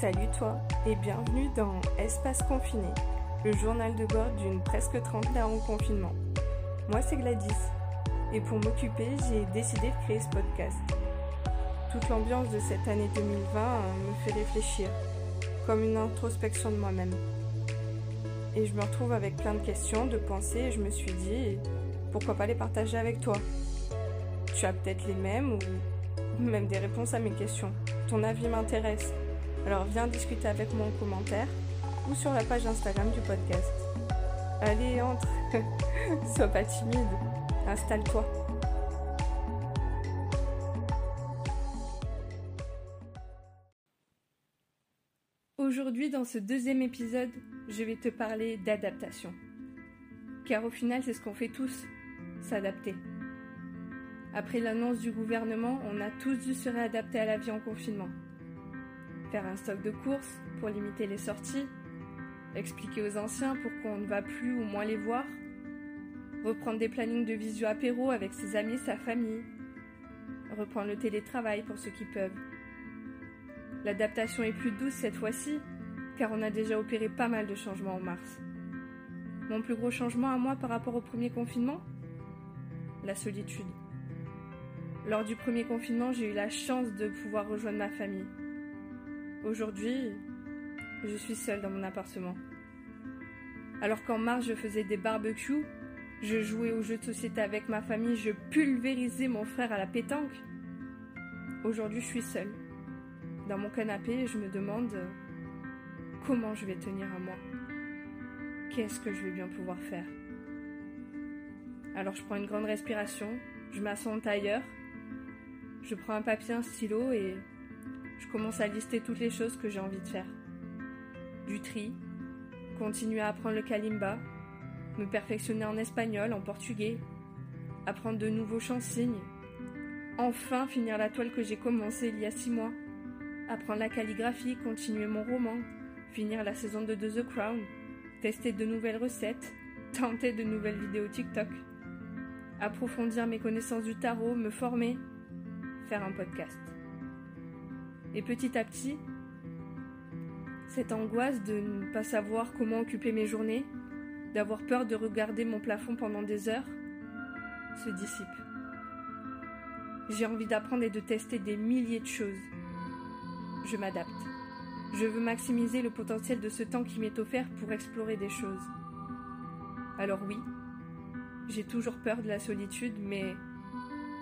Salut toi et bienvenue dans Espace Confiné, le journal de bord d'une presque trentenaire en confinement. Moi c'est Gladys et pour m'occuper j'ai décidé de créer ce podcast. Toute l'ambiance de cette année 2020 me fait réfléchir, comme une introspection de moi-même. Et je me retrouve avec plein de questions, de pensées et je me suis dit pourquoi pas les partager avec toi? Tu as peut-être les mêmes ou même des réponses à mes questions. Ton avis m'intéresse. Alors viens discuter avec moi en commentaire ou sur la page Instagram du podcast. Allez, entre. Sois pas timide. Installe-toi. Aujourd'hui, dans ce deuxième épisode, je vais te parler d'adaptation. Car au final, c'est ce qu'on fait tous, s'adapter. Après l'annonce du gouvernement, on a tous dû se réadapter à la vie en confinement faire un stock de courses pour limiter les sorties, expliquer aux anciens pourquoi on ne va plus ou moins les voir, reprendre des plannings de visio apéro avec ses amis sa famille, reprendre le télétravail pour ceux qui peuvent. L'adaptation est plus douce cette fois-ci, car on a déjà opéré pas mal de changements en mars. Mon plus gros changement à moi par rapport au premier confinement? La solitude. Lors du premier confinement, j'ai eu la chance de pouvoir rejoindre ma famille. Aujourd'hui, je suis seule dans mon appartement. Alors qu'en mars, je faisais des barbecues, je jouais aux jeux de société avec ma famille, je pulvérisais mon frère à la pétanque. Aujourd'hui, je suis seule. Dans mon canapé, je me demande comment je vais tenir à moi? Qu'est-ce que je vais bien pouvoir faire? Alors je prends une grande respiration, je m'assois en tailleur, je prends un papier, un stylo et je commence à lister toutes les choses que j'ai envie de faire. Du tri, continuer à apprendre le kalimba, me perfectionner en espagnol, en portugais, apprendre de nouveaux chants-signes, enfin finir la toile que j'ai commencée il y a six mois, apprendre la calligraphie, continuer mon roman, finir la saison de The Crown, tester de nouvelles recettes, tenter de nouvelles vidéos TikTok, approfondir mes connaissances du tarot, me former, faire un podcast. Et petit à petit, cette angoisse de ne pas savoir comment occuper mes journées, d'avoir peur de regarder mon plafond pendant des heures, se dissipe. J'ai envie d'apprendre et de tester des milliers de choses. Je m'adapte. Je veux maximiser le potentiel de ce temps qui m'est offert pour explorer des choses. Alors oui, j'ai toujours peur de la solitude, mais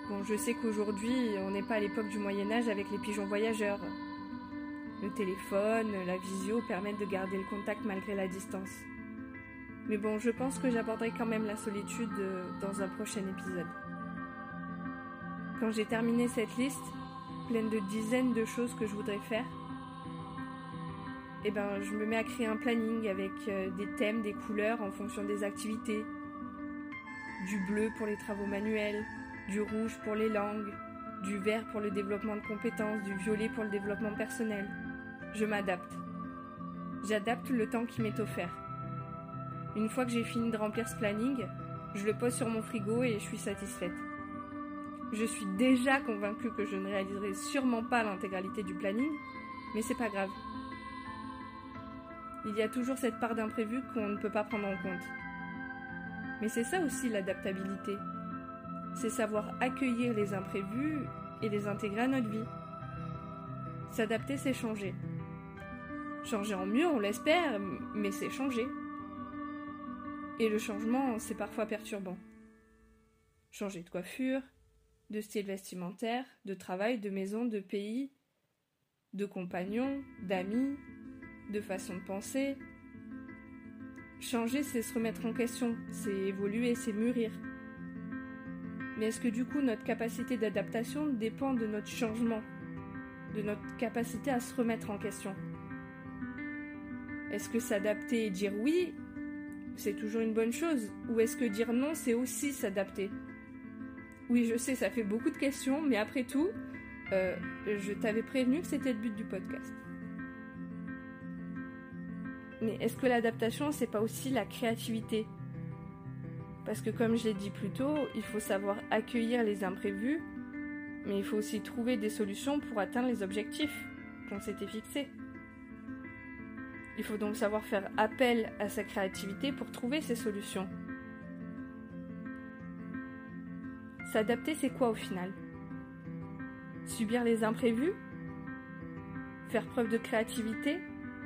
Bon, je sais qu'aujourd'hui, on n'est pas à l'époque du Moyen Âge avec les pigeons voyageurs. Le téléphone, la visio permettent de garder le contact malgré la distance. Mais bon, je pense que j'aborderai quand même la solitude euh, dans un prochain épisode. Quand j'ai terminé cette liste, pleine de dizaines de choses que je voudrais faire, eh ben, je me mets à créer un planning avec euh, des thèmes, des couleurs en fonction des activités. Du bleu pour les travaux manuels, du rouge pour les langues, du vert pour le développement de compétences, du violet pour le développement personnel. Je m'adapte. J'adapte le temps qui m'est offert. Une fois que j'ai fini de remplir ce planning, je le pose sur mon frigo et je suis satisfaite. Je suis déjà convaincue que je ne réaliserai sûrement pas l'intégralité du planning, mais c'est pas grave. Il y a toujours cette part d'imprévu qu'on ne peut pas prendre en compte. Mais c'est ça aussi l'adaptabilité c'est savoir accueillir les imprévus et les intégrer à notre vie. S'adapter, c'est changer. Changer en mieux, on l'espère, mais c'est changer. Et le changement, c'est parfois perturbant. Changer de coiffure, de style vestimentaire, de travail, de maison, de pays, de compagnons, d'amis, de façon de penser. Changer, c'est se remettre en question, c'est évoluer, c'est mûrir. Mais est-ce que du coup notre capacité d'adaptation dépend de notre changement, de notre capacité à se remettre en question? Est-ce que s'adapter et dire oui, c'est toujours une bonne chose? Ou est-ce que dire non, c'est aussi s'adapter? Oui, je sais, ça fait beaucoup de questions, mais après tout, euh, je t'avais prévenu que c'était le but du podcast. Mais est-ce que l'adaptation, c'est pas aussi la créativité? Parce que comme je l'ai dit plus tôt, il faut savoir accueillir les imprévus, mais il faut aussi trouver des solutions pour atteindre les objectifs qu'on s'était fixés. Il faut donc savoir faire appel à sa créativité pour trouver ses solutions. S'adapter, c'est quoi au final? Subir les imprévus? Faire preuve de créativité?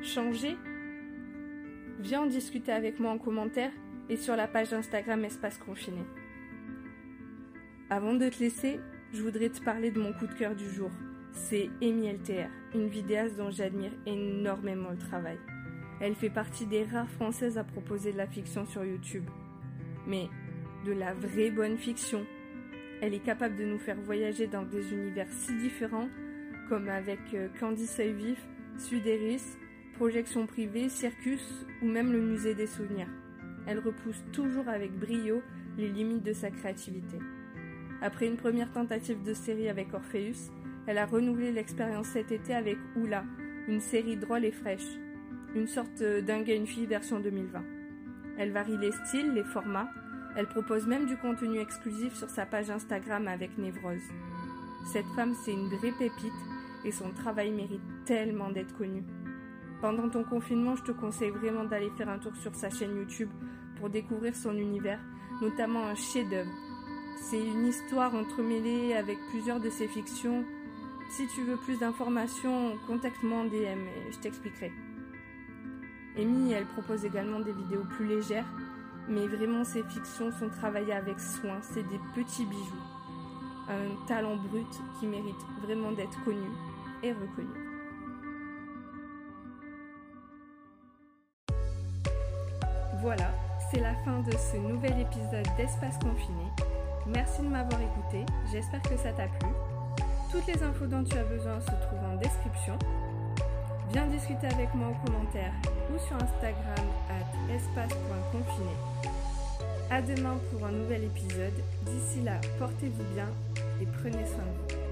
Changer? Viens en discuter avec moi en commentaire et sur la page Instagram Espace Confiné. Avant de te laisser, je voudrais te parler de mon coup de cœur du jour. C'est Amy LTR, une vidéaste dont j'admire énormément le travail. Elle fait partie des rares françaises à proposer de la fiction sur YouTube. Mais de la vraie bonne fiction. Elle est capable de nous faire voyager dans des univers si différents, comme avec euh, Candice Vif, Sudéris, Projection privée, Circus ou même le musée des souvenirs. Elle repousse toujours avec brio les limites de sa créativité. Après une première tentative de série avec Orpheus, elle a renouvelé l'expérience cet été avec Oula, une série drôle et fraîche, une sorte gars une fille version 2020. Elle varie les styles, les formats, elle propose même du contenu exclusif sur sa page Instagram avec Névrose. Cette femme, c'est une vraie pépite et son travail mérite tellement d'être connu. Pendant ton confinement, je te conseille vraiment d'aller faire un tour sur sa chaîne YouTube pour découvrir son univers, notamment un chef-d'œuvre c'est une histoire entremêlée avec plusieurs de ses fictions. Si tu veux plus d'informations, contacte-moi en DM et je t'expliquerai. Amy, elle propose également des vidéos plus légères, mais vraiment ses fictions sont travaillées avec soin, c'est des petits bijoux. Un talent brut qui mérite vraiment d'être connu et reconnu. Voilà, c'est la fin de ce nouvel épisode d'Espace Confiné. Merci de m'avoir écouté, j'espère que ça t'a plu. Toutes les infos dont tu as besoin se trouvent en description. Viens discuter avec moi en commentaire ou sur Instagram à espace.confiné. A demain pour un nouvel épisode. D'ici là, portez-vous bien et prenez soin de vous.